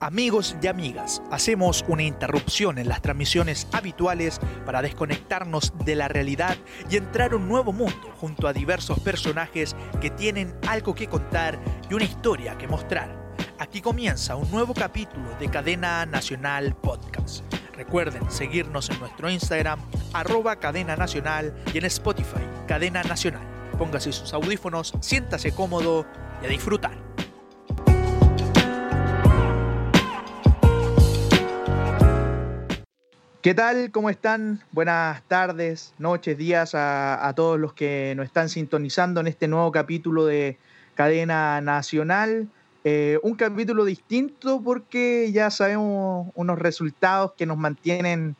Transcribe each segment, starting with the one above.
Amigos y amigas, hacemos una interrupción en las transmisiones habituales para desconectarnos de la realidad y entrar a un nuevo mundo junto a diversos personajes que tienen algo que contar y una historia que mostrar. Aquí comienza un nuevo capítulo de Cadena Nacional Podcast. Recuerden seguirnos en nuestro Instagram, arroba cadena nacional y en Spotify, Cadena Nacional. Póngase sus audífonos, siéntase cómodo y a disfrutar. ¿Qué tal? ¿Cómo están? Buenas tardes, noches, días a, todos los que nos están sintonizando en este nuevo capítulo de Cadena Nacional. Eh, un capítulo distinto porque ya sabemos unos resultados que nos mantienen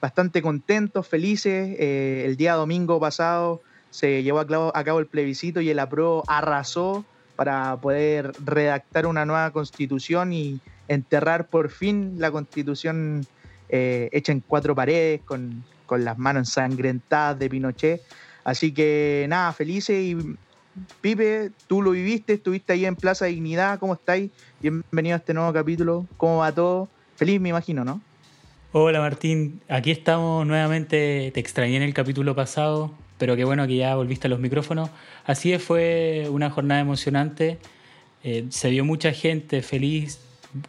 bastante contentos, felices. Eh, el día domingo pasado se llevó a cabo, el plebiscito y el APRO arrasó para poder redactar una nueva constitución y enterrar por fin la constitución eh, hecha en cuatro paredes, con, las manos ensangrentadas de Pinochet. Así que nada, felices y Pipe, tú lo viviste, estuviste ahí en Plaza Dignidad, ¿cómo estáis? Bienvenido a este nuevo capítulo, ¿cómo va todo? Feliz me imagino, ¿no? Hola Martín, aquí estamos nuevamente, te extrañé en el capítulo pasado, pero qué bueno que ya volviste a los micrófonos. Así es, fue una jornada emocionante, eh, se vio mucha gente feliz,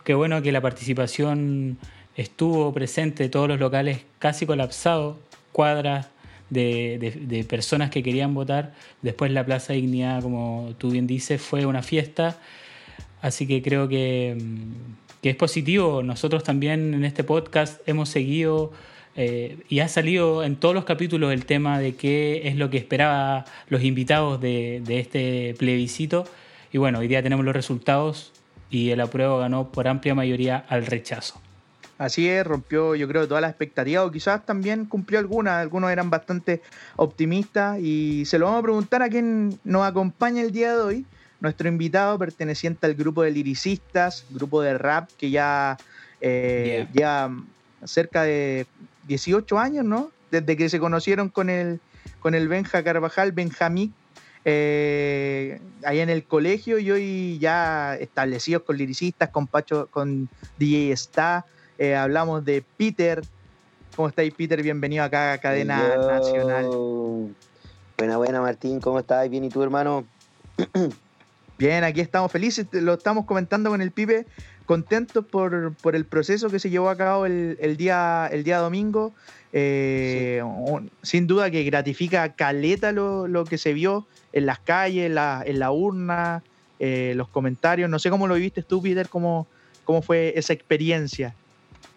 qué bueno que la participación estuvo presente todos los locales casi colapsados, cuadras de, personas que querían votar. Después la Plaza Dignidad, como tú bien dices, fue una fiesta. Así que creo que, que es positivo. Nosotros también en este podcast hemos seguido eh, y ha salido en todos los capítulos el tema de qué es lo que esperaban los invitados de, de este plebiscito. Y bueno, hoy día tenemos los resultados y el apruebo ganó por amplia mayoría al rechazo. Así es, rompió yo creo todas las expectativas o quizás también cumplió algunas, algunos eran bastante optimistas y se lo vamos a preguntar a quien nos acompaña el día de hoy, nuestro invitado perteneciente al grupo de liricistas, grupo de rap que ya, eh, ya cerca de 18 años, ¿no? Desde que se conocieron con el, con el Benja Carvajal, Benjamín, eh, ahí en el colegio y hoy ya establecidos con liricistas, con Pacho, con DJ Está, eh, hablamos de Peter. ¿Cómo estáis, Peter? Bienvenido acá a Cadena Nacional. Buena, buena, Martín. ¿Cómo estás? Bien, ¿y tú, hermano? Bien, aquí estamos felices. Lo estamos comentando con el Pipe. Contentos por, el proceso que se llevó a cabo el, día, el día domingo. Eh, sin duda que gratifica caleta lo, que se vio en las calles, en la, urna, eh, los comentarios. No sé cómo lo viviste tú, Peter, cómo, cómo fue esa experiencia.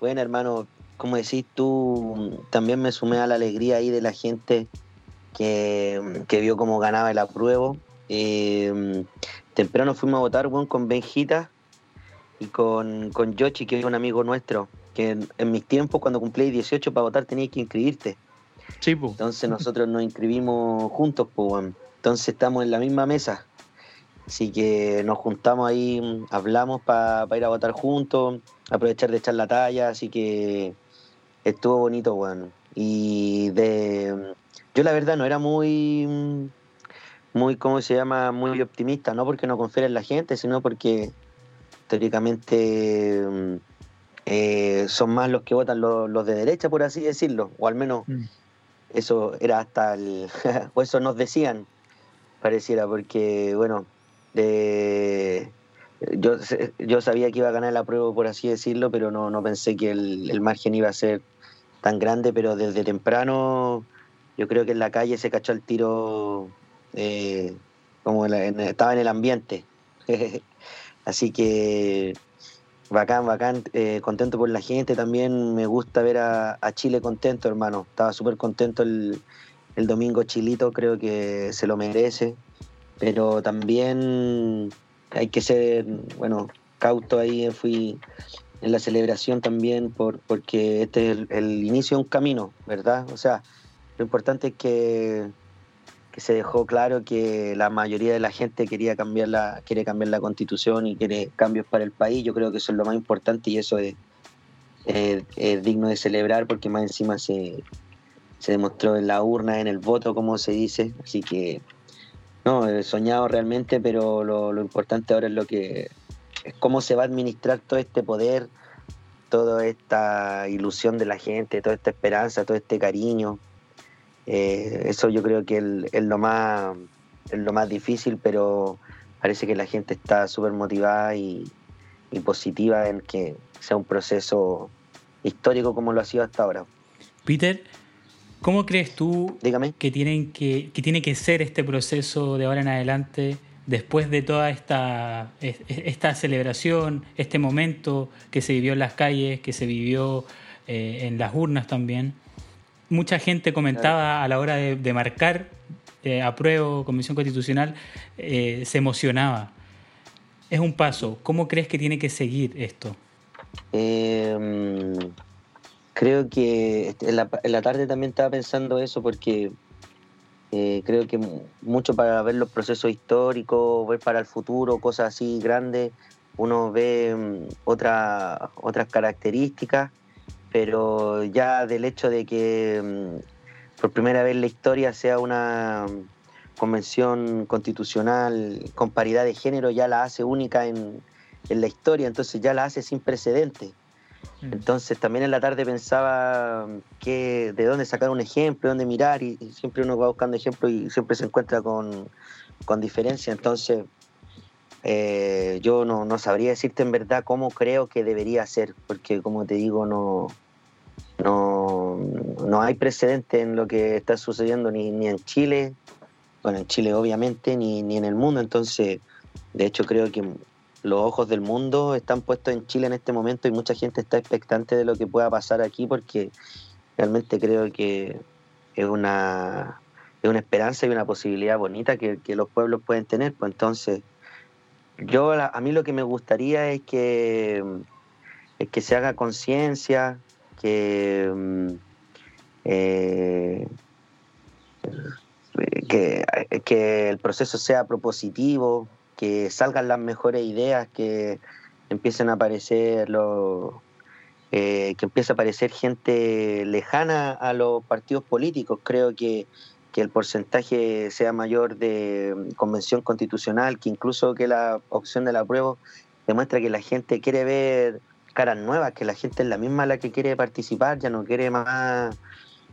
Bueno, hermano, como decís tú, también me sumé a la alegría ahí de la gente que, vio cómo ganaba el apruebo. Eh, temprano fuimos a votar con Benjita y con, con Yoshi, que es un amigo nuestro, que en, mis tiempos, cuando cumplí 18 para votar, tenías que inscribirte. Sí, pues. Entonces nosotros nos inscribimos juntos, pues. Entonces estamos en la misma mesa. Así que nos juntamos ahí, hablamos para ir a votar juntos, aprovechar de echar la talla, así que estuvo bonito, bueno. Y de yo la verdad no era muy muy, ¿cómo se llama? Muy optimista, no porque no confiera en la gente, sino porque teóricamente eh, son más los que votan los, de derecha, por así decirlo, o al menos mm. eso era hasta el, o eso nos decían, pareciera, porque bueno, yo, yo sabía que iba a ganar la prueba, por así decirlo, pero no, no pensé que el, margen iba a ser tan grande, pero desde temprano yo creo que en la calle se cachó el tiro eh, como estaba en el ambiente. Así que bacán, bacán, eh, contento por la gente también. Me gusta ver a, Chile contento, hermano. Estaba súper contento el, el domingo Chilito, creo que se lo merece, pero también hay que ser, bueno, cauto ahí, fui en la celebración también por, porque este es el, inicio de un camino, ¿verdad? O sea, lo importante es que, que, se dejó claro que la mayoría de la gente quería cambiar la, quiere cambiar la constitución y quiere cambios para el país. Yo creo que eso es lo más importante y eso es, es digno de celebrar porque más encima se, se demostró en la urna, en el voto, como se dice. Así que, no, soñado realmente, pero lo, importante ahora es lo que es cómo se va a administrar todo este poder, toda esta ilusión de la gente, toda esta esperanza, todo este cariño. Eh, eso yo creo que es, lo más, es lo más difícil, pero parece que la gente está súper motivada y, y positiva en que sea un proceso histórico como lo ha sido hasta ahora. Peter, ¿Cómo crees tú Que, tienen que, tiene que ser este proceso de ahora en adelante, después de toda esta, esta celebración, este momento que se vivió en las calles, que se vivió eh, en las urnas también? Mucha gente comentaba a la hora de, marcar eh, apruebo Comisión Constitucional, eh, se emocionaba. Es un paso. ¿Cómo crees que tiene que seguir esto? Creo que este, en la, tarde también estaba pensando eso porque eh, creo que mucho para ver los procesos históricos, ver para el futuro, cosas así grandes, uno ve mm, otra, otras características, pero ya del hecho de que mm, por primera vez en la historia sea una mm, convención constitucional con paridad de género, ya la hace única en, en la historia, entonces ya la hace sin precedentes. Mm. Entonces también en la tarde pensaba que, de dónde sacar un ejemplo, dónde mirar, y, siempre uno va buscando ejemplos y siempre se encuentra con, con diferencia. Entonces eh, yo no, no, sabría decirte en verdad cómo creo que debería ser, porque como te digo, no, no, no hay precedente en lo que está sucediendo ni, ni en Chile, bueno, en Chile obviamente, ni, ni en el mundo. Entonces, de hecho creo que los ojos del mundo están puestos en Chile en este momento y mucha gente está expectante de lo que pueda pasar aquí porque realmente creo que es una, es una esperanza y una posibilidad bonita que, los pueblos pueden tener. Pues entonces, yo a mí lo que me gustaría es que, es que se haga conciencia, que, mm, eh, que, que el proceso sea propositivo, que salgan las mejores ideas, que empiecen a aparecer los, eh, que empiece a aparecer gente lejana a los partidos políticos. Creo que, que el porcentaje sea mayor de convención constitucional, que incluso que la opción de la prueba demuestra que la gente quiere ver caras nuevas, que la gente es la misma la que quiere participar, ya no quiere más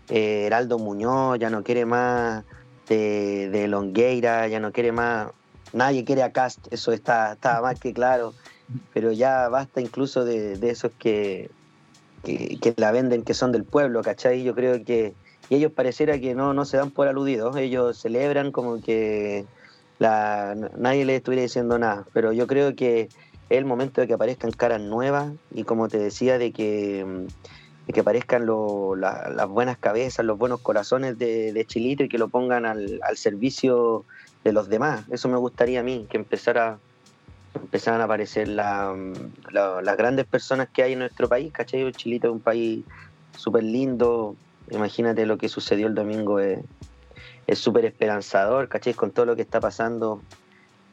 eh, Heraldo Muñoz, ya no quiere más de, de Longueira, ya no quiere más Nadie quiere a Cast, eso está, está más que claro, pero ya basta incluso de, esos que, que, la venden que son del pueblo, ¿cachai? Yo creo que y ellos pareciera que no, no se dan por aludidos, ellos celebran como que la, nadie les estuviera diciendo nada, pero yo creo que es el momento de que aparezcan caras nuevas y como te decía, de que, que aparezcan las buenas cabezas, los buenos corazones de, Chilito y que lo pongan al, al servicio de los demás. Eso me gustaría a mí, que empezara, empezaran a aparecer las grandes personas que hay en nuestro país, ¿cachai? Chilito es un país súper lindo, imagínate lo que sucedió el domingo, es súper esperanzador, ¿cachai? Con todo lo que está pasando,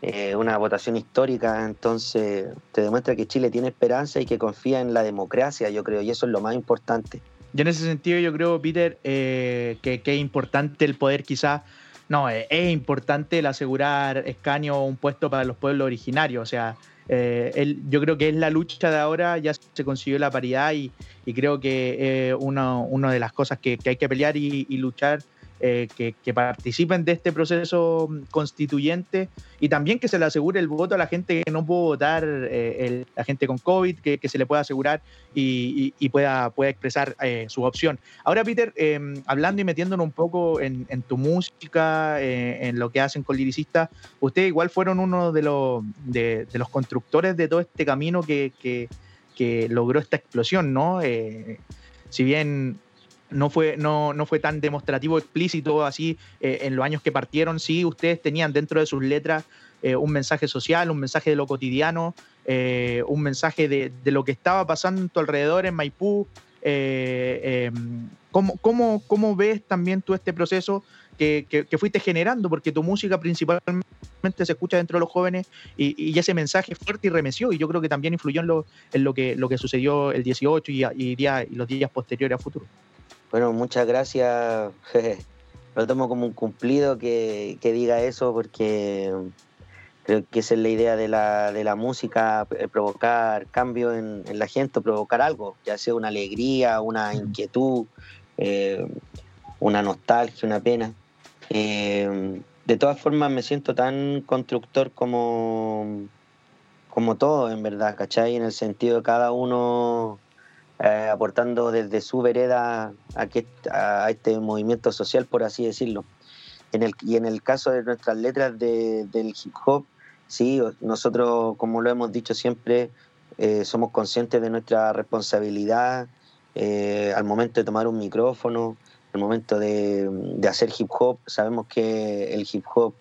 eh, una votación histórica, entonces te demuestra que Chile tiene esperanza y que confía en la democracia, yo creo, y eso es lo más importante. Yo en ese sentido yo creo, Peter, eh, que, que, es importante el poder quizás no, eh, es importante el asegurar escaño un puesto para los pueblos originarios. O sea, eh, yo creo que es la lucha de ahora, ya se consiguió la paridad y, creo que es una, de las cosas que, hay que pelear y luchar eh, que, participen de este proceso constituyente y también que se le asegure el voto a la gente que no pudo votar, eh, la gente con COVID, que, se le pueda asegurar y, pueda, pueda expresar eh, su opción. Ahora, Peter, em, hablando y metiéndonos un poco en, tu música, en lo que hacen con liricistas, ustedes igual fueron uno de los, de, los constructores de todo este camino que, que logró esta explosión, ¿no? si bien no fue, no, no fue tan demostrativo, explícito así en los años que partieron. Sí, ustedes tenían dentro de sus letras un mensaje social, un mensaje de lo cotidiano, un mensaje de, de, lo que estaba pasando a tu alrededor en Maipú, eh, em, ¿cómo, cómo, cómo, ves también tú este proceso que, que, fuiste generando? Porque tu música principalmente se escucha dentro de los jóvenes y, ese mensaje fuerte y remeció y yo creo que también influyó en lo, en lo, que, lo que sucedió el 18 y, y, día, y los días posteriores a futuro. Bueno, muchas gracias. Lo tomo como un cumplido que, que diga eso porque Creo que esa es la idea de la, de la música, eh, provocar cambio en, la gente, provocar algo, ya sea una alegría, una inquietud, eh, una nostalgia, una pena. Eh, de todas formas me siento tan constructor como, como todo, en verdad, ¿cachai? En el sentido de cada uno aportando desde su vereda a, que, a este movimiento social, por así decirlo. Y en el caso de nuestras letras de, del hip hop, sí, nosotros, como lo hemos dicho siempre, eh, somos conscientes de nuestra responsabilidad eh, al momento de tomar un micrófono, al momento de, hacer hip hop. Sabemos que el hip hop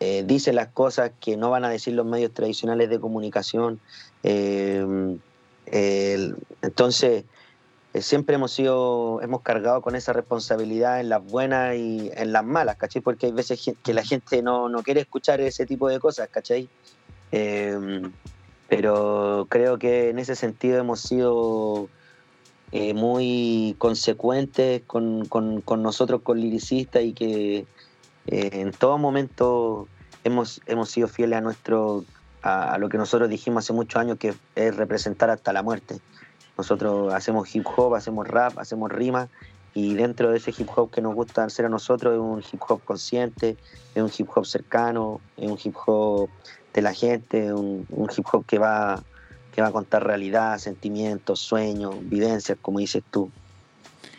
eh, dice las cosas que no van a decir los medios tradicionales de comunicación. Entonces, eh, siempre hemos sido, hemos cargado con esa responsabilidad en las buenas y en las malas, ¿cachai? Porque hay veces que la gente no, quiere escuchar ese tipo de cosas, ¿cachai? Em, pero creo que en ese sentido hemos sido eh, muy consecuentes con, nosotros, con liricistas, y que eh, en todo momento hemos, hemos sido fieles a nuestro a lo que nosotros dijimos hace muchos años que es representar hasta la muerte. Nosotros hacemos hip hop, hacemos rap, hacemos rima y dentro de ese hip hop que nos gusta hacer a nosotros es un hip hop consciente, es un hip hop cercano, es un hip hop de la gente, un, un hip hop que va, que va a contar realidad, sentimientos, sueños, vivencias, como dices tú.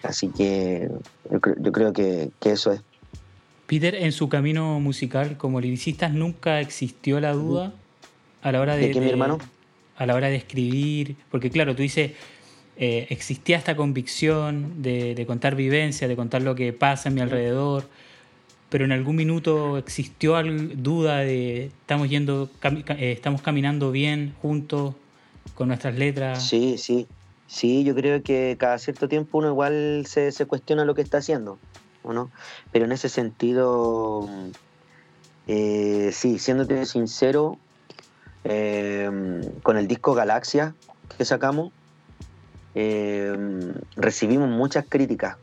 Así que yo, yo creo que, que, eso es. Peter, en su camino musical como liricista, ¿nunca existió la duda a la hora de... A la hora de escribir, porque claro, tú dices, eh, existía esta convicción de, contar vivencia, de contar lo que pasa en mi alrededor, pero en algún minuto existió duda de estamos yendo, eh, estamos caminando bien juntos con nuestras letras. Sí, sí, sí, yo creo que cada cierto tiempo uno igual se, se cuestiona lo que está haciendo, no? Pero en ese sentido, eh, sí, siéndote sincero, Em, con el disco Galaxia que sacamos, em, recibimos muchas críticas,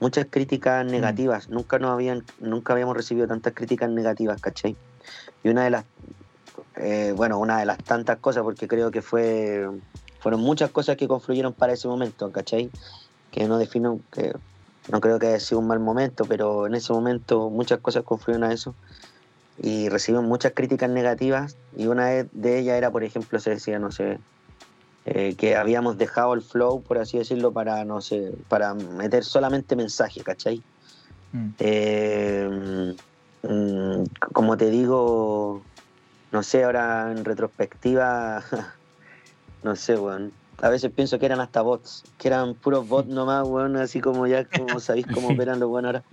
muchas críticas mm. negativas. Nunca, nos habían, nunca habíamos recibido tantas críticas negativas, ¿cachai? Y una de las, eh, bueno, una de las tantas cosas, porque creo que fue, fueron muchas cosas que confluyeron para ese momento, ¿cachai? Que no defino, que no creo que haya sido un mal momento, pero en ese momento muchas cosas confluyeron a eso y recibimos muchas críticas negativas y una de ellas era, por ejemplo, se decía, no sé, eh, que habíamos dejado el flow, por así decirlo, para, no sé, para meter solamente mensajes, ¿cachai? Mm. Eh, mm, como te digo, no sé, ahora en retrospectiva, no sé, weón. A veces pienso que eran hasta bots, que eran puros bots nomás, weón, así como ya, como sabéis cómo operan los buenos ahora.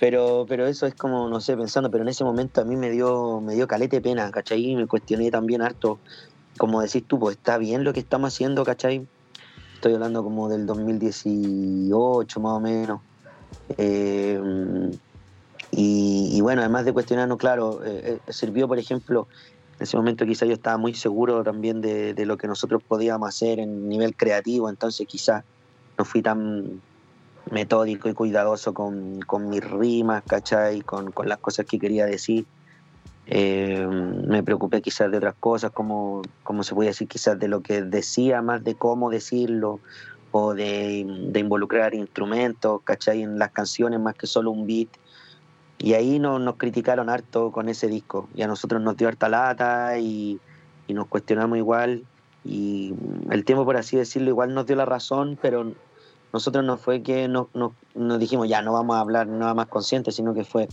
Pero, pero eso es como, no sé, pensando, pero en ese momento a mí me dio, me dio calete pena, ¿cachai? Y me cuestioné también harto, como decís tú, pues está bien lo que estamos haciendo, ¿cachai? Estoy hablando como del 2018 más o menos. Eh, y, bueno, además de cuestionarnos, claro, eh, eh, sirvió, por ejemplo, en ese momento quizás yo estaba muy seguro también de, de, lo que nosotros podíamos hacer en nivel creativo, entonces quizás no fui tan, metódico y cuidadoso con, mis rimas, ¿cachai? Con, con, las cosas que quería decir. Eh, me preocupé quizás de otras cosas, como, como se puede decir, quizás de lo que decía, más de cómo decirlo, o de, involucrar instrumentos, ¿cachai? En las canciones, más que solo un beat. Y ahí nos criticaron harto con ese disco. Y a nosotros nos dio harta lata y, y nos cuestionamos igual. Y el tiempo, por así decirlo, igual nos dio la razón, pero nosotros no fue que nos, dijimos, ya no vamos a hablar nada más consciente, sino que fue,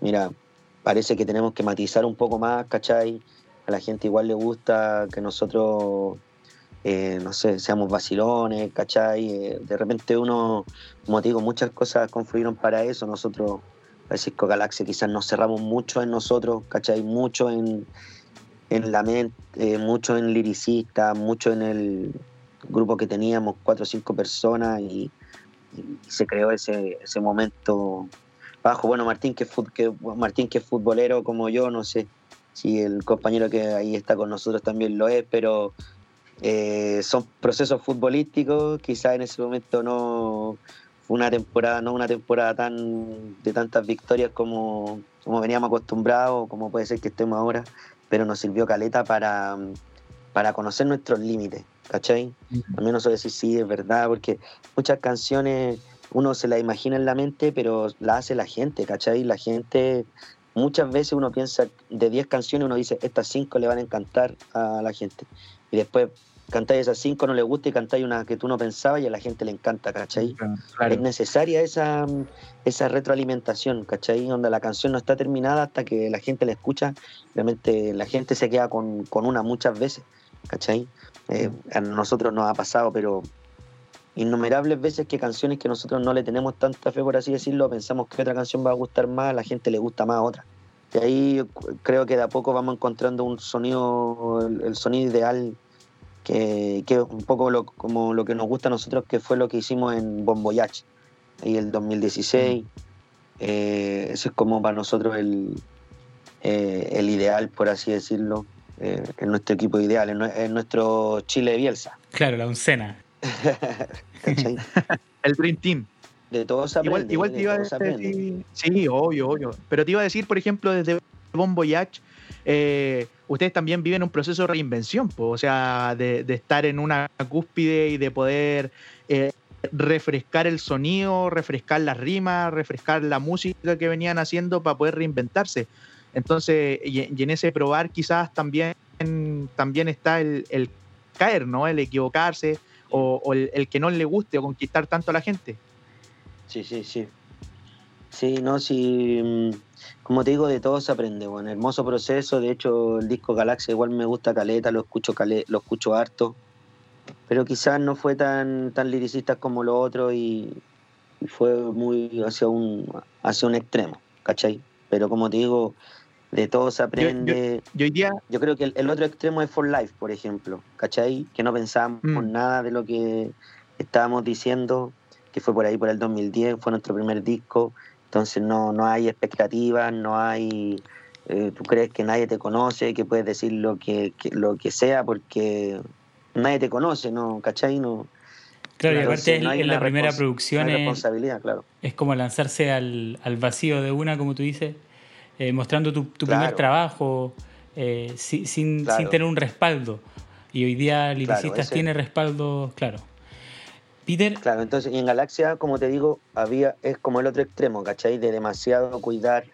mira, parece que tenemos que matizar un poco más, ¿cachai? A la gente igual le gusta que nosotros eh, no sé, seamos vacilones, ¿cachai? Eh, de repente uno, como digo, muchas cosas confluyeron para eso. Nosotros, Francisco Galaxia, quizás nos cerramos mucho en nosotros, ¿cachai? Mucho en, en la mente, eh, mucho en liricista, mucho en el grupo que teníamos, cuatro o cinco personas, y, se creó ese, ese momento bajo. Bueno, Martín que, que, Martín, que es futbolero como yo, no sé si el compañero que ahí está con nosotros también lo es, pero eh, son procesos futbolísticos, quizás en ese momento no fue una temporada, no una temporada tan de tantas victorias como, como veníamos acostumbrados, como puede ser que estemos ahora, pero nos sirvió caleta para, para conocer nuestros límites, ¿cachai? Al menos eso decir sí, es verdad, porque muchas canciones uno se las imagina en la mente, pero la hace la gente, ¿cachai? La gente, muchas veces uno piensa de 10 canciones, uno dice, estas 5 le van a encantar a la gente. Y después cantáis esas cinco, no le gusta y cantáis una que tú no pensabas y a la gente le encanta, ¿cachai? Es necesaria esa, esa retroalimentación, ¿cachai? Donde la canción no está terminada hasta que la gente la escucha, realmente la gente se queda con, una muchas veces, ¿cachai? Eh, a nosotros nos ha pasado, pero innumerables veces que canciones que nosotros no le tenemos tanta fe, por así decirlo, pensamos que otra canción va a gustar más, a la gente le gusta más otra. Y ahí creo que de a poco vamos encontrando un sonido, el sonido ideal que, es un poco lo, como lo que nos gusta a nosotros, que fue lo que hicimos en Bomboyach, ahí el 2016. Eh, eso es como para nosotros el, eh, el ideal, por así decirlo, eh, en nuestro equipo ideal, en, nuestro Chile de Bielsa. Claro, la oncena. el Dream Team. De todos aprende. Igual, te iba a decir, sí, obvio, obvio. Pero te iba a decir, por ejemplo, desde Bomboyach, eh, ustedes también viven un proceso de reinvención, o sea, de, estar en una cúspide y de poder eh, refrescar el sonido, refrescar las rimas, refrescar la música que venían haciendo para poder reinventarse. Entonces, y, en ese probar quizás también, también está el, caer, ¿no? El equivocarse o, el, el, que no le guste o conquistar tanto a la gente. Sí, sí, sí. Sí, no, sí. Mm, como te digo, de todo se aprende, bueno, hermoso proceso. De hecho, el disco Galaxia igual me gusta caleta, lo escucho lo escucho harto. Pero quizás no fue tan, tan liricista como lo otro y, fue muy hacia un, hacia un extremo, ¿cachai? Pero como te digo, de todo se aprende. Yo, día... yo creo que el, otro extremo es For Life, por ejemplo, ¿cachai? Que no pensábamos mm. nada de lo que estábamos diciendo, que fue por ahí por el 2010, fue nuestro primer disco entonces no, no hay expectativas, no hay, eh, tú crees que nadie te conoce, que puedes decir lo que, lo que sea porque nadie te conoce, ¿no? ¿Cachai? No, claro, y aparte en la primera producción es, responsabilidad, claro. es como lanzarse al, vacío de una, como tú dices, eh, mostrando tu, primer trabajo eh, sin, sin, tener un respaldo. Y hoy día Liricistas tiene respaldo, claro. Peter. Claro, entonces, y en Galaxia, como te digo, había, es como el otro extremo, ¿cachai? De demasiado cuidar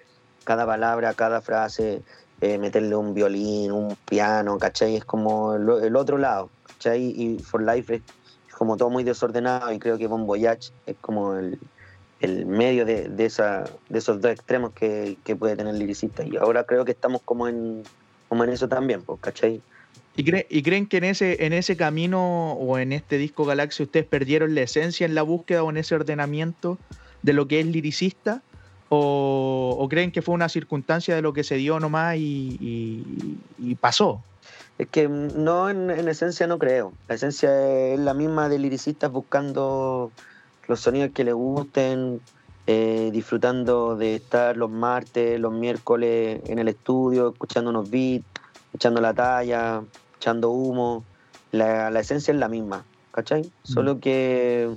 cada palabra, cada frase, eh, meterle un violín, un piano, ¿cachai? Es como el, otro lado, ¿cachai? Y For Life es, como todo muy desordenado y creo que Bon Voyage es como el, medio de, esa, de esos dos extremos que, puede tener el liricista. Y ahora creo que estamos como en, como en eso también, pues, ¿cachai? ¿Y, creen que en ese, en ese camino o en este disco Galaxia ustedes perdieron la esencia en la búsqueda o en ese ordenamiento de lo que es liricista? ¿O, creen que fue una circunstancia de lo que se dio nomás y, pasó? Es que no, en, esencia no creo. La esencia es la misma de liricistas buscando los sonidos que les gusten, eh, disfrutando de estar los martes, los miércoles en el estudio, escuchando unos beats, echando la talla, echando humo, la, esencia es la misma, ¿cachai? Mm. Solo que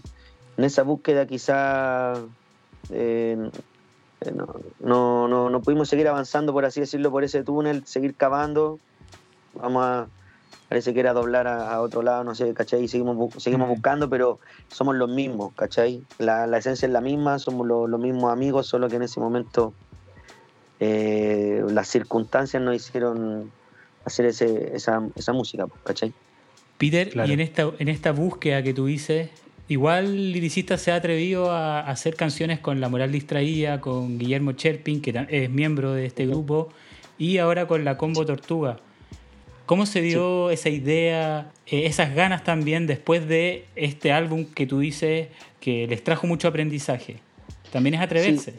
en esa búsqueda quizá eh, eh, no, no, no, pudimos seguir avanzando, por así decirlo, por ese túnel, seguir cavando. Vamos a, parece que era doblar a, otro lado, no sé, ¿cachai? Seguimos, seguimos mm. buscando, pero somos los mismos, ¿cachai? La, esencia es la misma, somos los mismos amigos, solo que en ese momento eh, las circunstancias nos hicieron hacer ese, esa, esa música, ¿cachai? Peter, y en esta, en esta búsqueda que tú dices, igual Liricista se ha atrevido a hacer canciones con La Moral Distraída, con Guillermo Cherpin, que es miembro de este grupo, y ahora con la Combo Tortuga. ¿Cómo se dio esa idea, eh, esas ganas también después de este álbum que tú dices que les trajo mucho aprendizaje? También es atreverse.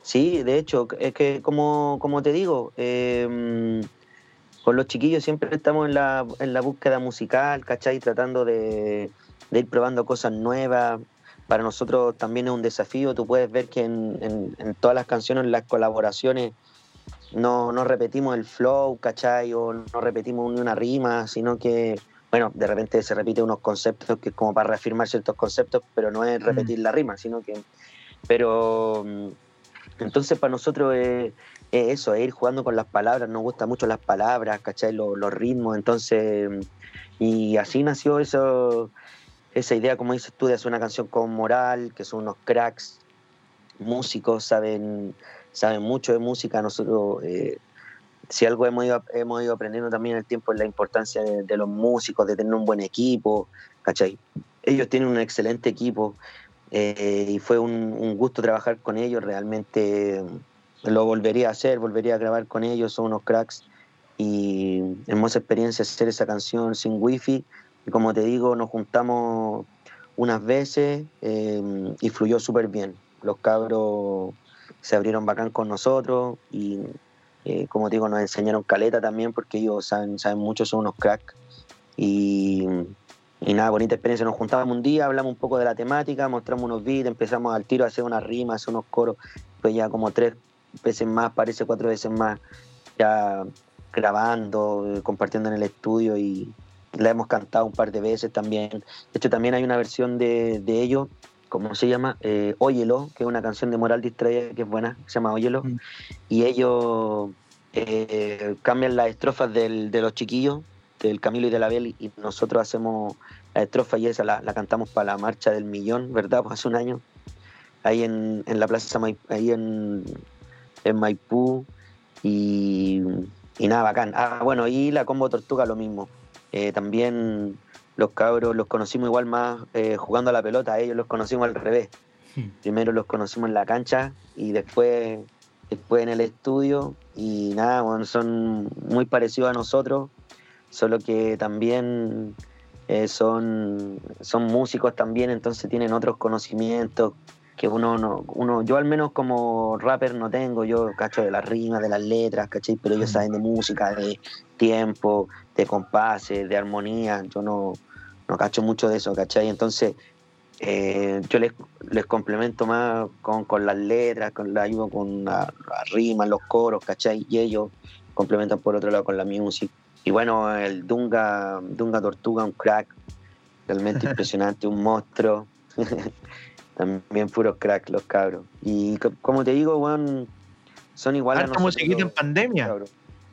Sí, de hecho, es que como, como te digo, eh, con los chiquillos siempre estamos en la, en la búsqueda musical, ¿cachai? Tratando de, ir probando cosas nuevas. Para nosotros también es un desafío. Tú puedes ver que en, en, todas las canciones, en las colaboraciones, no, no, repetimos el flow, ¿cachai? O no repetimos ni una rima, sino que, bueno, de repente se repite unos conceptos que es como para reafirmar ciertos conceptos, pero no es repetir mm. la rima, sino que... Pero entonces para nosotros es, eso, es ir jugando con las palabras, nos gustan mucho las palabras, ¿cachai? Los, los ritmos, entonces, y así nació eso, esa idea, como dices tú, de hacer una canción con moral, que son unos cracks, músicos, saben, saben mucho de música, nosotros... Eh, si algo hemos ido, hemos ido aprendiendo también en el tiempo es la importancia de, los músicos, de tener un buen equipo, ¿cachai? Ellos tienen un excelente equipo, eh, y fue un, gusto trabajar con ellos, realmente lo volvería a hacer, volvería a grabar con ellos, son unos cracks y hermosa experiencia hacer esa canción sin wifi y como te digo nos juntamos unas veces eh, y fluyó súper bien, los cabros se abrieron bacán con nosotros y eh, como te digo nos enseñaron caleta también porque ellos saben, saben mucho, son unos cracks y y nada, bonita experiencia. Nos juntábamos un día, hablamos un poco de la temática, mostramos unos beats, empezamos al tiro a hacer unas rimas, hacer unos coros. Pues ya como tres veces más, parece cuatro veces más, ya grabando, eh, compartiendo en el estudio y la hemos cantado un par de veces también. De hecho, también hay una versión de, de ellos, ¿cómo se llama? Eh, Óyelo, que es una canción de Moral Distraída que es buena, se llama Óyelo. Mm. Y ellos eh, cambian las estrofas del, de los chiquillos del Camilo y de la Bel y nosotros hacemos la estrofa y esa la, cantamos para la marcha del millón, ¿verdad? Pues hace un año, ahí en, la plaza ahí en, Maipú y, nada, bacán. Ah, bueno, y la combo Tortuga lo mismo. Eh, también los cabros los conocimos igual más eh, jugando a la pelota, ellos los conocimos al revés. Hmm. Primero los conocimos en la cancha y después, después en el estudio y nada, bueno, son muy parecidos a nosotros solo que también eh, son, son músicos también, entonces tienen otros conocimientos que uno no, uno, yo al menos como rapper no tengo, yo cacho de las rimas, de las letras, ¿cachai? Pero ellos saben de música, de tiempo, de compases, de armonía, yo no, no cacho mucho de eso, ¿cachai? Entonces, eh, yo les, les complemento más con, las letras, con la ayudo con la, la rima, los coros, ¿cachai? Y ellos complementan por otro lado con la música. Y bueno, el Dunga, Dunga Tortuga, un crack, realmente impresionante, un monstruo. También puros crack los cabros. Y como te digo, bueno, son iguales a nosotros. música en pandemia.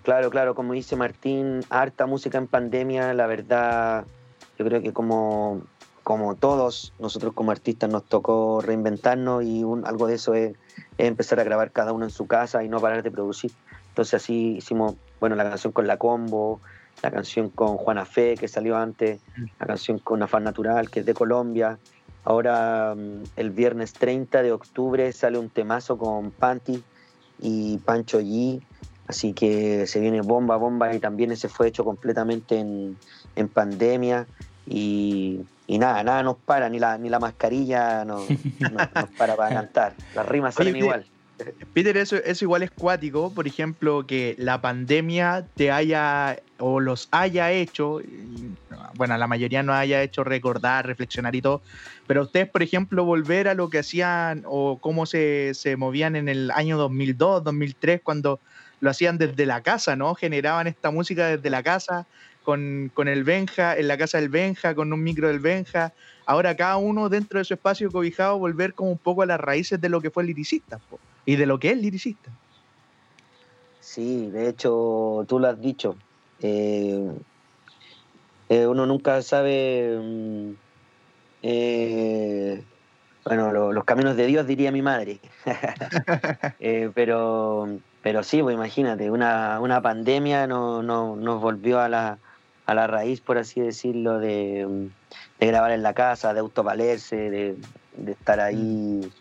Claro, claro, como dice Martín, harta música en pandemia, la verdad, yo creo que como, como todos, nosotros como artistas nos tocó reinventarnos y un, algo de eso es, es, empezar a grabar cada uno en su casa y no parar de producir. Entonces así hicimos bueno, la canción con La Combo, la canción con Juana Fe, que salió antes, la canción con Afán Natural, que es de Colombia. Ahora, mm, el viernes 30 de octubre, sale un temazo con Panty y Pancho G. Así que se viene bomba, bomba, y también ese fue hecho completamente en, pandemia. Y, nada, nada nos para, ni la, ni la mascarilla nos, para para cantar. Las rimas salen igual. Peter, eso, eso igual es cuático, por ejemplo, que la pandemia te haya o los haya hecho, bueno, la mayoría no haya hecho recordar, reflexionar y todo, pero ustedes, por ejemplo, volver a lo que hacían o cómo se, se movían en el año 2002, 2003, cuando lo hacían desde la casa, ¿no? Generaban esta música desde la casa, con, con, el Benja, en la casa del Benja, con un micro del Benja. Ahora cada uno dentro de su espacio cobijado volver como un poco a las raíces de lo que fue el liricista y de lo que es liricista. Sí, de hecho, tú lo has dicho. Eh, eh, uno nunca sabe, mm, eh, bueno, los caminos de Dios, diría mi madre. pero, pero sí, pues imagínate, una, una pandemia no, no, nos volvió a la, a la raíz, por así decirlo, de, grabar en la casa, de autovalerse, de, de estar ahí.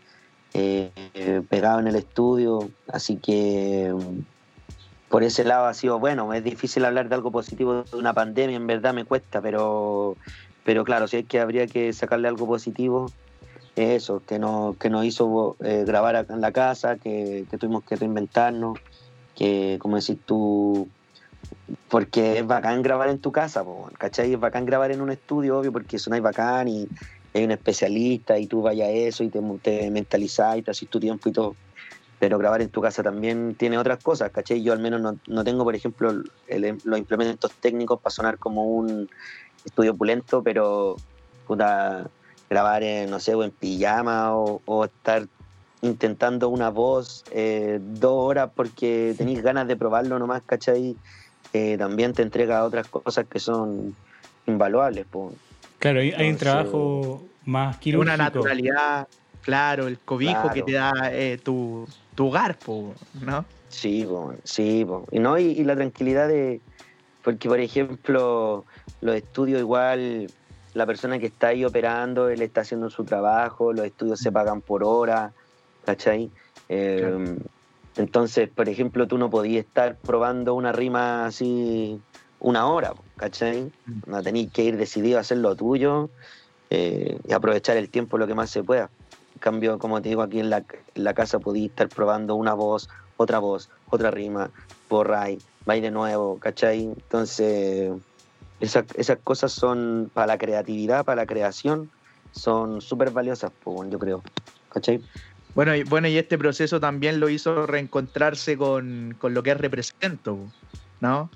Eh, pegado en el estudio, así que por ese lado ha sido bueno. Es difícil hablar de algo positivo de una pandemia, en verdad me cuesta, pero, pero claro, si es que habría que sacarle algo positivo, es eso, que, no, que nos hizo eh, grabar en la casa, que, tuvimos que reinventarnos, que, como decís tú, porque es bacán grabar en tu casa, ¿cachai? Es bacán grabar en un estudio, obvio, porque sonáis bacán y hay un especialista y tú vayas a eso y te, te mentalizás y te haces tu tiempo y todo pero grabar en tu casa también tiene otras cosas, ¿cachai? Yo al menos no, tengo, por ejemplo, los implementos técnicos para sonar como un estudio opulento, pero puta, grabar, en, no sé, o en pijama o, estar intentando una voz eh, dos horas porque tenéis ganas de probarlo nomás, ¿cachai? Eh, también te entrega otras cosas que son invaluables. Claro, hay, un trabajo más quirúrgico. Una naturalidad, claro, el cobijo que te da eh, tu, tu hogar, ¿no? Sí, sí, Y, no, y, la tranquilidad de, porque por ejemplo, los estudios igual, la persona que está ahí operando, él está haciendo su trabajo, los estudios se pagan por hora, ¿cachai? Em, entonces, por ejemplo, tú no podías estar probando una rima así una hora, ¿cachai? Mm. No tenéis que ir decidido a hacer lo tuyo eh, y aprovechar el tiempo lo que más se pueda cambio, como te digo, aquí en la, casa podí estar probando una voz, otra voz, otra rima, por ahí, va de nuevo, ¿cachai? Entonces, esas, esas cosas son para la creatividad, para la creación, son súper valiosas, yo creo, ¿cachai? Bueno y, bueno, y este proceso también lo hizo reencontrarse con, lo que es Represento, ¿no?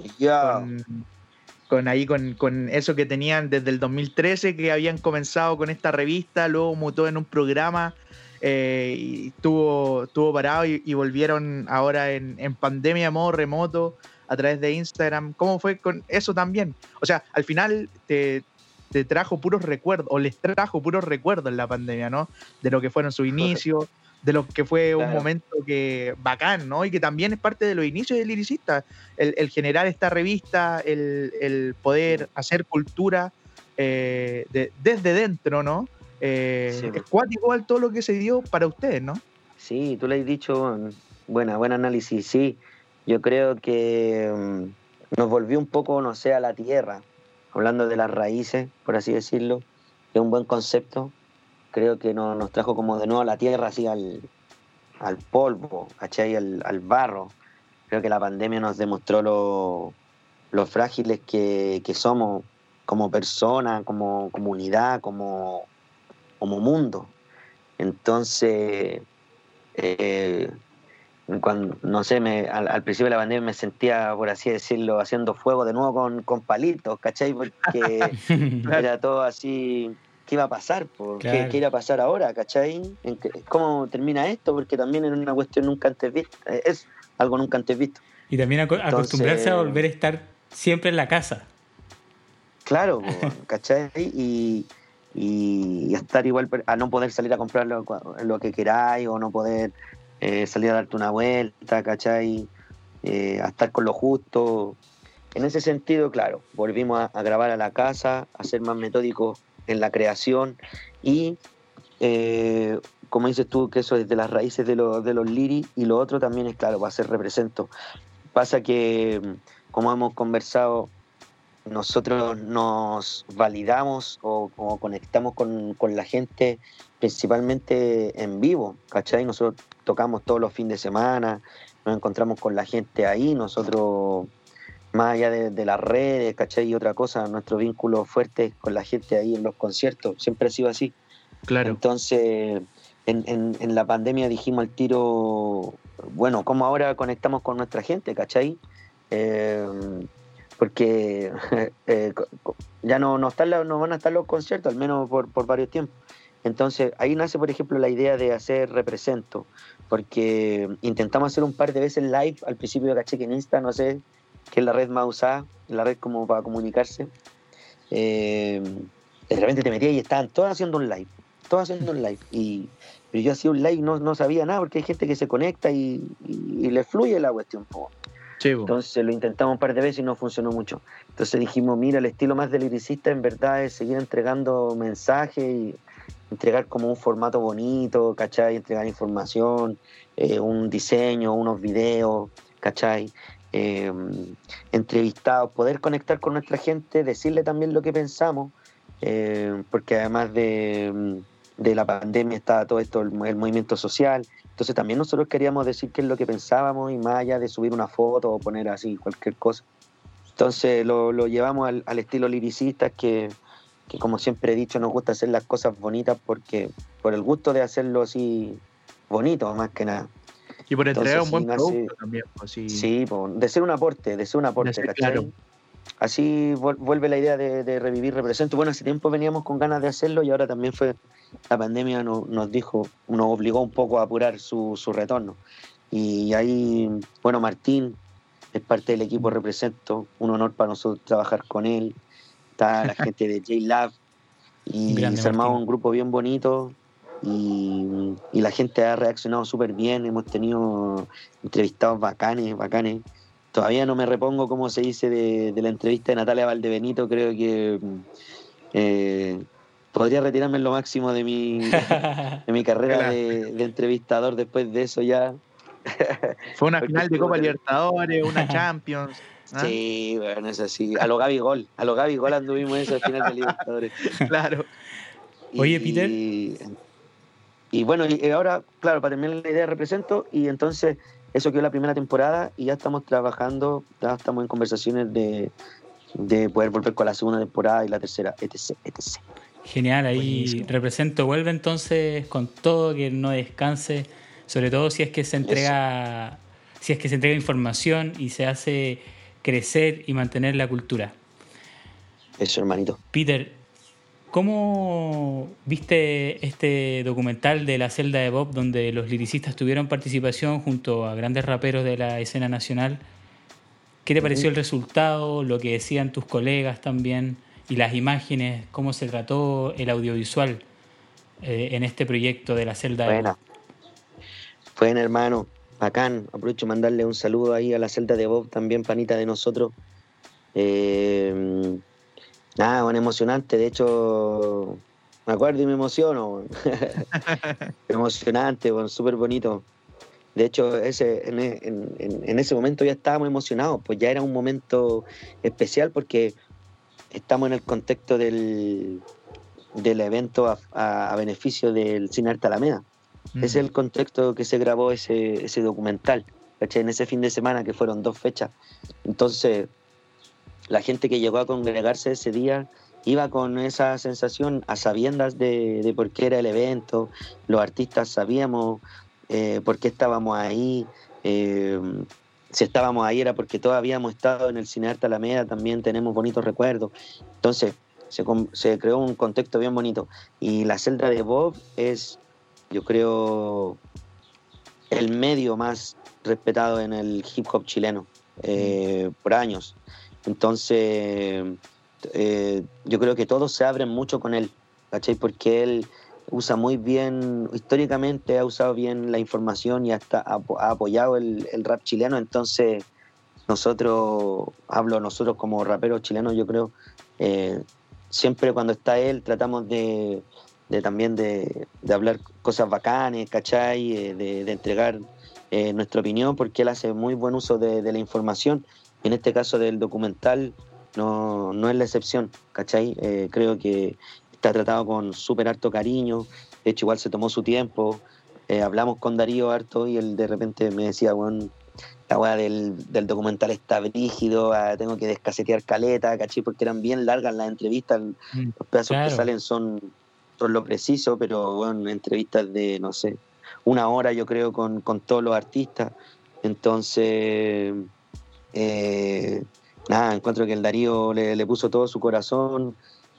Con ahí con, con, eso que tenían desde el 2013 que habían comenzado con esta revista, luego mutó en un programa eh, y estuvo, estuvo parado y, volvieron ahora en, en pandemia modo remoto a través de Instagram. ¿Cómo fue con eso también? O sea, al final te, te trajo puros recuerdos, o les trajo puros recuerdos en la pandemia, ¿no? De lo que fueron sus inicios, de lo que fue un momento que bacán, ¿no? Y que también es parte de los inicios del liricista, el, generar esta revista, el, poder hacer cultura eh, desde dentro, ¿no? Eh, es cuático igual todo lo que se dio para ustedes, ¿no? Sí, tú le has dicho, buena, buen análisis, sí. Yo creo que mm, nos volvió un poco, no sé, a la tierra, hablando de las raíces, por así decirlo, es un buen concepto, creo que nos trajo como de nuevo a la tierra, así al, polvo, ¿cachai? Al, al, barro. Creo que la pandemia nos demostró lo, frágiles que, somos como persona, como comunidad, como, como mundo. Entonces, eh, cuando, no sé, me, al, principio de la pandemia me sentía, por así decirlo, haciendo fuego de nuevo con, con palitos, ¿cachai? Porque era todo así qué iba a pasar, ¿Qué, ¿Qué, a pasar ahora, ¿cachai? ¿Cómo termina esto? Porque también es una cuestión nunca antes vista, eh, es algo nunca antes visto. Y también acostumbrarse a volver a estar siempre en la casa. Claro, ¿cachai? Y, y, estar igual, a no poder salir a comprar lo, que queráis o no poder eh, salir a darte una vuelta, ¿cachai? Eh, a estar con lo justo. En ese sentido, claro, volvimos a, a grabar a la casa, a ser más metódicos en la creación y, eh, como dices tú, que eso es de las raíces de, de los liri y lo otro también es, claro, va a ser represento. Pasa que, como hemos conversado, nosotros nos validamos o, conectamos con, con, la gente principalmente en vivo, ¿cachai? Nosotros tocamos todos los fines de semana, nos encontramos con la gente ahí, nosotros más allá de, las redes, ¿cachai? Y otra cosa, nuestro vínculo fuerte con la gente ahí en los conciertos, siempre ha sido así. Claro. Entonces, en, la pandemia dijimos al tiro, bueno, ¿cómo ahora conectamos con nuestra gente, ¿cachai? Eh, porque eh, ya no, no, están, no van a estar los conciertos, al menos por, por varios tiempos. Entonces, ahí nace, por ejemplo, la idea de hacer represento, porque intentamos hacer un par de veces live al principio, caché que en Insta, no sé que es la red más usada, la red como para comunicarse. Eh, de repente te metías y estaban todos haciendo un live, todos haciendo un live. Y, pero yo hacía un live no, no sabía nada porque hay gente que se conecta y, le fluye la cuestión. Entonces lo intentamos un par de veces y no funcionó mucho. Entonces dijimos, mira, el estilo más del liricista en verdad es seguir entregando mensajes y entregar como un formato bonito, ¿cachai? Entregar información, eh, un diseño, unos videos, ¿cachai? Entrevistados, poder conectar con nuestra gente, decirle también lo que pensamos, porque además de, de, la pandemia está todo esto, el, movimiento social, entonces también nosotros queríamos decir qué es lo que pensábamos y más allá de subir una foto o poner así cualquier cosa. Entonces lo, lo llevamos al, al estilo liricista que que como siempre he dicho, nos gusta hacer las cosas bonitas porque por el gusto de hacerlo así bonito, más que nada. Y por entregar un buen producto también. Pues, sí, de ser un aporte, de ser un aporte, ¿cachai? Así vuelve la idea de, revivir Represento. Bueno, hace tiempo veníamos con ganas de hacerlo y ahora también fue la pandemia nos dijo, nos obligó un poco a apurar su, su retorno. Y ahí, bueno, Martín es parte del equipo Represento, un honor para nosotros trabajar con él está la gente de J-Lab y se ha armado un grupo bien bonito y, la gente ha reaccionado súper bien, hemos tenido entrevistados bacanes, bacanes. Todavía no me repongo, como se dice, de, la entrevista de Natalia Valdebenito, creo que eh, podría retirarme en lo máximo de mi, de mi carrera de, de entrevistador después de eso ya. Fue una final de Copa Libertadores, una Champions. ¿Ah? Sí, bueno, es así. A lo Gaby Gol. A lo Gaby Gol anduvimos eso al final de Libertadores. claro. Oye, Peter. Y bueno, y ahora, claro, para terminar la idea represento, y entonces eso quedó la primera temporada y ya estamos trabajando, ya estamos en conversaciones de, de poder volver con la segunda temporada y la tercera, etc. etc. Genial, ahí represento, vuelve entonces con todo, que no descanse, sobre todo si es que se entrega, si es que se entrega información y se hace crecer y mantener la cultura. Eso, hermanito. Peter, ¿cómo viste este documental de la celda de Bob donde los liricistas tuvieron participación junto a grandes raperos de la escena nacional? ¿Qué te pareció el resultado, lo que decían tus colegas también y las imágenes, cómo se trató el audiovisual eh, en este proyecto de la celda de Bob? Bueno, hermano, bacán. Aprovecho mandarle un saludo ahí a la celda de Bob, también panita de nosotros. Eh, nada, bueno, emocionante. De hecho, me acuerdo y me emociono. emocionante, bueno, súper bonito. De hecho, ese, en, ese momento ya estábamos emocionados, pues ya era un momento especial porque estamos en el contexto del, del evento a, a beneficio del Cine Arte Alameda. Es el contexto que se grabó ese, ese documental, En ese fin de semana, que fueron dos fechas. Entonces, la gente que llegó a congregarse ese día iba con esa sensación a sabiendas de, por qué era el evento, los artistas sabíamos eh, por qué estábamos ahí, eh, si estábamos ahí era porque todos habíamos estado en el Cinearte Alameda, también tenemos bonitos recuerdos. Entonces, se, creó un contexto bien bonito. Y la celda de Bob es yo creo, el medio más respetado en el hip hop chileno eh, por años. Entonces, eh, yo creo que todos se abren mucho con él, ¿cachai? Porque él usa muy bien, históricamente ha usado bien la información y hasta ha, apoyado el, rap chileno. Entonces, nosotros, hablo nosotros como raperos chilenos, yo creo, eh, siempre cuando está él tratamos de, también de, hablar cosas bacanes, ¿cachai? Eh, de, entregar eh, nuestra opinión, porque él hace muy buen uso de, la información. En este caso del documental no, no es la excepción, ¿cachai? Eh, creo que está tratado con súper harto cariño, de hecho igual se tomó su tiempo. hablamos con Darío harto y él de repente me decía, bueno, la weá del, documental está brígido, ah, tengo que descasetear caleta, ¿cachai? Porque eran bien largas las entrevistas, mm, los pedazos que salen son por lo preciso, pero bueno, entrevistas de, no sé, una hora yo creo con, todos los artistas. Entonces, eh, nada, encuentro que el Darío le, puso todo su corazón,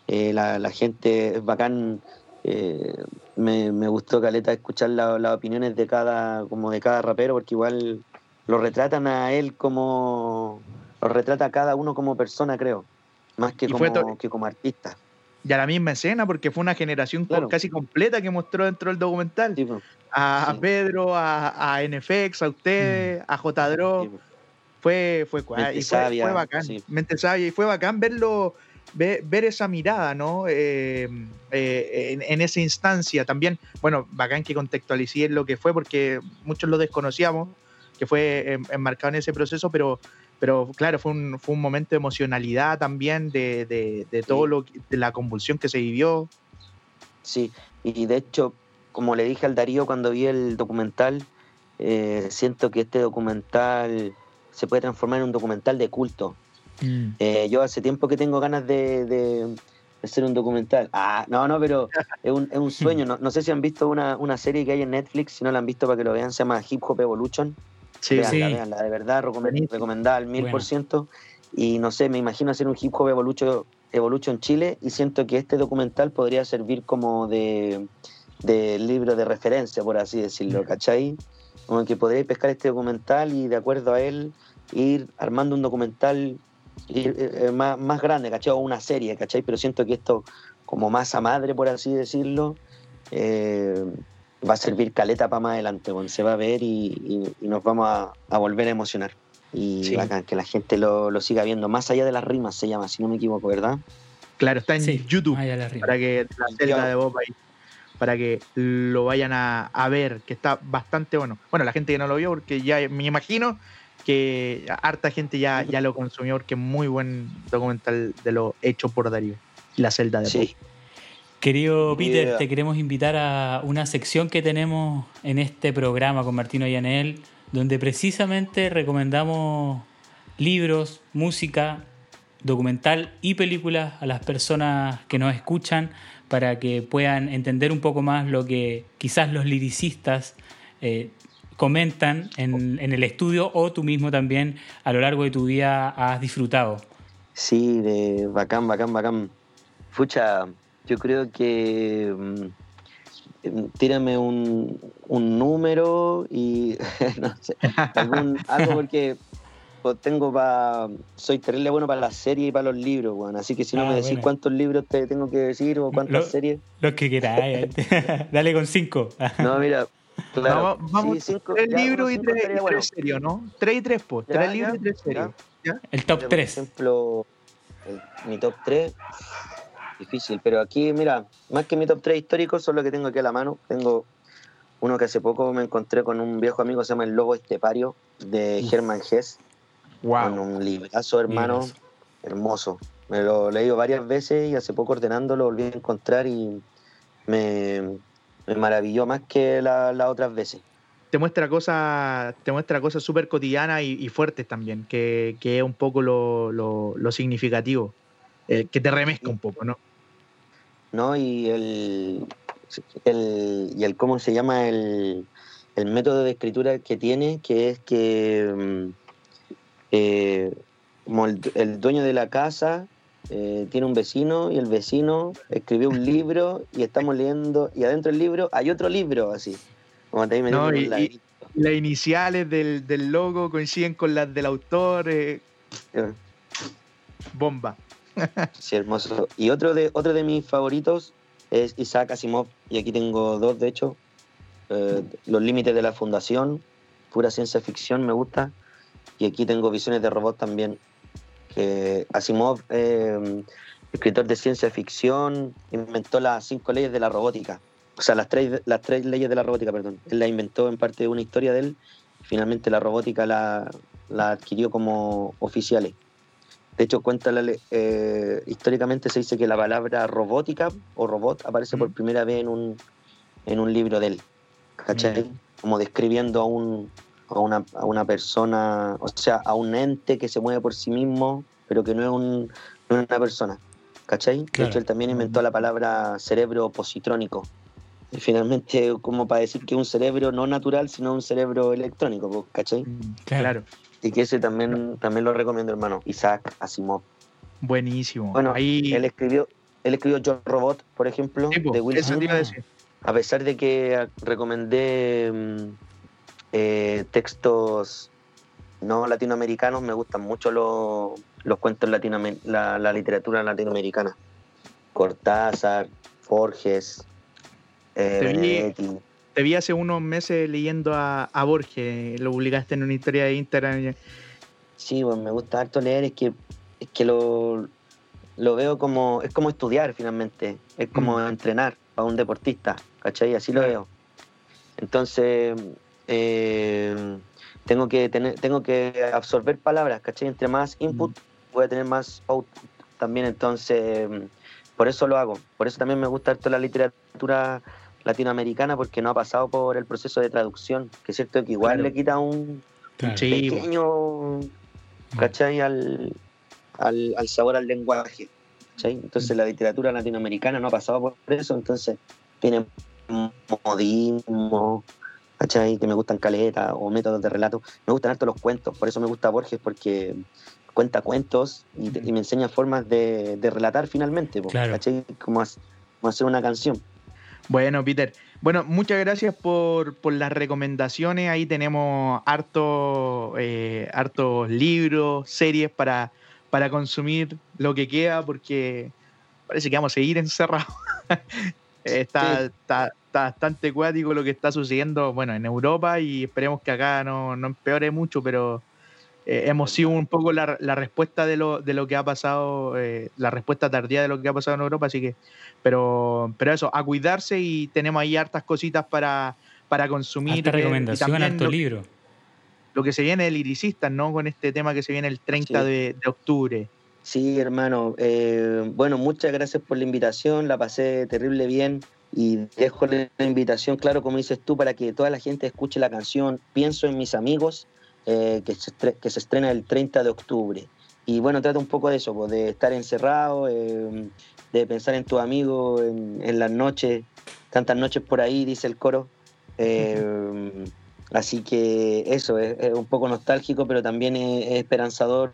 eh, la, gente es bacán. Eh, me, gustó Caleta escuchar las opiniones de cada, como de cada rapero, porque igual lo retratan a él como, lo retrata a cada uno como persona, creo, más que, como, que como artista y a la misma escena, porque fue una generación casi completa que mostró dentro del documental. a, Pedro, a, a, NFX, a ustedes, mm. a J. Fue, fue, y fue, bacán. Mente sabia. Y fue bacán verlo, ver, esa mirada, ¿no? Eh, eh, en, esa instancia. También, bueno, bacán que contextualicé lo que fue, porque muchos lo desconocíamos. que fue enmarcado en ese proceso, pero, pero claro, fue un, fue un momento de emocionalidad también, de, de, todo lo de la convulsión que se vivió. Sí, y de hecho, como le dije al Darío cuando vi el documental, eh, siento que este documental se puede transformar en un documental de culto. Mm. Eh, yo hace tiempo que tengo ganas de, hacer un documental. Ah, no, no, pero es un, es un sueño. No, sé si han visto una, una, serie que hay en Netflix, si no la han visto para que lo vean, se llama Hip Hop Evolution. Sí, veanla, de verdad, recomendada al mil por ciento. Y no sé, me imagino hacer un Hip Hop Evolution, Evolution Chile y siento que este documental podría servir como de, de libro de referencia, por así decirlo, mm. ¿cachai? Como que podréis pescar este documental y de acuerdo a él ir armando un documental eh, eh, más, más grande, ¿cachai? O una serie, ¿cachai? Pero siento que esto, como masa madre, por así decirlo, eh, va a servir caleta para más adelante, se va a ver y, nos vamos a, volver a emocionar. Y bacán, que la gente lo, siga viendo, más allá de las rimas se llama, si no me equivoco, ¿verdad? Claro, está en YouTube, para que la celda de Bob ahí, para que lo vayan a, a ver, que está bastante bueno. Bueno, la gente que no lo vio, porque ya me imagino que harta gente ya, ya lo consumió porque es muy buen documental de lo hecho por Darío, La celda de sí. Querido Peter, te queremos invitar a una sección que tenemos en este programa con Martino Yanel, donde precisamente recomendamos libros, música, documental y películas a las personas que nos escuchan para que puedan entender un poco más lo que quizás los liricistas eh, comentan en, el estudio o tú mismo también a lo largo de tu vida has disfrutado. Sí, de bacán, bacán, bacán. Fucha, yo creo que mm, tírame un, número y no sé, algo porque tengo para soy terrible bueno para las series y para los libros, bueno. así que si no ah, me decís cuántos libros te tengo que decir o cuántas series. Los que queráis, dale con cinco. no, mira, Claro. Vamos, sí, cinco, tres libros y tres, series, ¿no? Tres y tres, pues. Tres libros y tres series. El top tres. Por ejemplo, mi top tres, difícil, pero aquí, mira, más que mi top tres históricos son los que tengo aquí a la mano. Tengo uno que hace poco me encontré con un viejo amigo, se llama El Lobo Estepario, de Germán Hess. Wow. Con un librazo, hermano, hermoso. Me lo he leído varias veces y hace poco ordenando lo volví a encontrar y me, me maravilló más que las otras veces. Te muestra cosas, te muestra cosas súper cotidianas y, fuertes también, que, es un poco lo, significativo, eh, que te remezca un poco, ¿no? No, y el, y el cómo se llama el, método de escritura que tiene, que es que mm, eh, como el, dueño de la casa eh, tiene un vecino y el vecino escribió un libro y estamos leyendo, y adentro del libro hay otro libro así. Como te no, y, las iniciales del, del, logo coinciden con las del autor. Eh. Bomba. sí, hermoso. Y otro de, otro de mis favoritos es Isaac Asimov, y aquí tengo dos, de hecho. Eh, los límites de la fundación, pura ciencia ficción, me gusta. Y aquí tengo visiones de robot también, Asimov, eh, escritor de ciencia ficción, inventó las cinco leyes de la robótica. O sea, las tres, las tres leyes de la robótica, perdón. Él la inventó en parte de una historia de él. Finalmente la robótica la, adquirió como oficiales. De hecho, cuenta eh, históricamente se dice que la palabra robótica o robot aparece por primera vez en un, en un libro de él. ¿Cachai? Como describiendo a un, a una, a una persona, o sea, a un ente que se mueve por sí mismo, pero que no es, un, no es una persona. ¿Cachai? De hecho, él también inventó la palabra cerebro positrónico. Y finalmente, como para decir que un cerebro no natural, sino un cerebro electrónico, ¿cachai? Mm, claro. Y que ese también, también lo recomiendo, hermano. Isaac Asimov. Buenísimo. Bueno, Ahí... él escribió, él escribió Yo Robot, por ejemplo, de Will Smith. A pesar de que recomendé mm, eh, textos no latinoamericanos, me gustan mucho los, los cuentos latinoamericanos, la, literatura latinoamericana. Cortázar, Borges, eh, te, vi, hace unos meses leyendo a, Borges, lo publicaste en una historia de Instagram. Sí, bueno, me gusta harto leer, es que, es que lo, lo veo como, es como estudiar finalmente, es como mm. entrenar a un deportista, ¿cachai? Así lo veo. Entonces, eh, tengo que tener, tengo que absorber palabras, ¿cachai? Entre más input voy a tener más output también, entonces por eso lo hago. Por eso también me gusta toda la literatura latinoamericana porque no ha pasado por el proceso de traducción, que es cierto que igual le quita un pequeño, ¿cachai? Al, al, al, sabor al lenguaje. ¿cachai? Entonces la literatura latinoamericana no ha pasado por eso, entonces tiene modismo, ¿cachai? Que me gustan caletas o métodos de relato. Me gustan harto los cuentos, por eso me gusta Borges, porque cuenta cuentos y, me enseña formas de, relatar finalmente, ¿cachai? Como, hacer una canción. Bueno, Peter. Bueno, muchas gracias por, las recomendaciones. Ahí tenemos harto, eh, hartos libros, series para, para consumir lo que queda, porque parece que vamos a seguir encerrados. está, está, bastante cuático lo que está sucediendo, bueno, en Europa y esperemos que acá no, no empeore mucho, pero eh, hemos sido un poco la, respuesta de lo, de lo que ha pasado, eh, la respuesta tardía de lo que ha pasado en Europa, así que, pero, pero eso, a cuidarse y tenemos ahí hartas cositas para, para consumir. Esta eh, recomendación, harto libro. Lo que se viene el Liricistas, ¿no? Con este tema que se viene el 30 de, octubre. Sí, hermano. bueno, muchas gracias por la invitación, la pasé terrible bien y dejo la invitación, claro, como dices tú, para que toda la gente escuche la canción. Pienso en mis amigos, eh, que, se que, se estrena el 30 de octubre. Y bueno, trata un poco de eso, pues, de estar encerrado, eh, de pensar en tu amigo en, las noches, tantas noches por ahí, dice el coro. Eh, así que eso, es, un poco nostálgico, pero también es, esperanzador.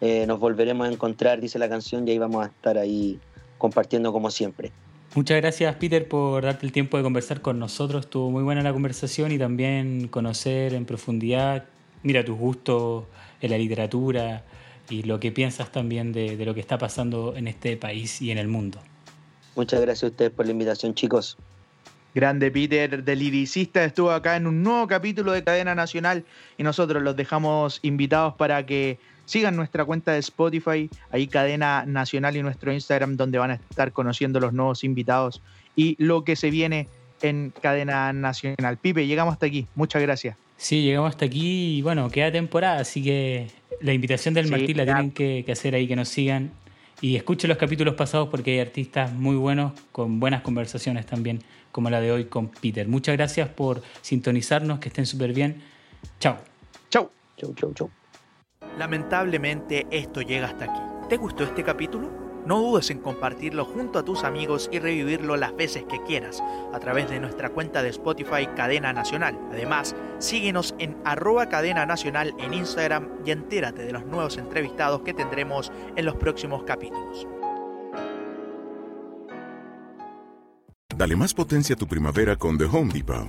Nos volveremos a encontrar, dice la canción, y ahí vamos a estar ahí compartiendo como siempre. Muchas gracias Peter por darte el tiempo de conversar con nosotros. Estuvo muy buena la conversación y también conocer en profundidad mira tus gustos en la literatura y lo que piensas también de, lo que está pasando en este país y en el mundo. Muchas gracias a ustedes por la invitación, chicos. Grande Peter del Liricista estuvo acá en un nuevo capítulo de Cadena Nacional y nosotros los dejamos invitados para que sigan nuestra cuenta de Spotify, ahí Cadena Nacional y nuestro Instagram donde van a estar conociendo los nuevos invitados y lo que se viene en Cadena Nacional. Pipe, llegamos hasta aquí. Muchas gracias. Sí, llegamos hasta aquí y bueno, queda temporada, así que la invitación del Martín la tienen que, hacer ahí, que nos sigan y escuchen los capítulos pasados porque hay artistas muy buenos con buenas conversaciones también, como la de hoy con Peter. Muchas gracias por sintonizarnos, que estén súper bien. Chao. Chao. Chau, chau, chau. Lamentablemente esto llega hasta aquí. ¿Te gustó este capítulo? No dudes en compartirlo junto a tus amigos y revivirlo las veces que quieras a través de nuestra cuenta de Spotify Cadena Nacional. Además, síguenos en arroba cadena nacional en Instagram y entérate de los nuevos entrevistados que tendremos en los próximos capítulos. Dale más potencia a tu primavera con The Home Depot.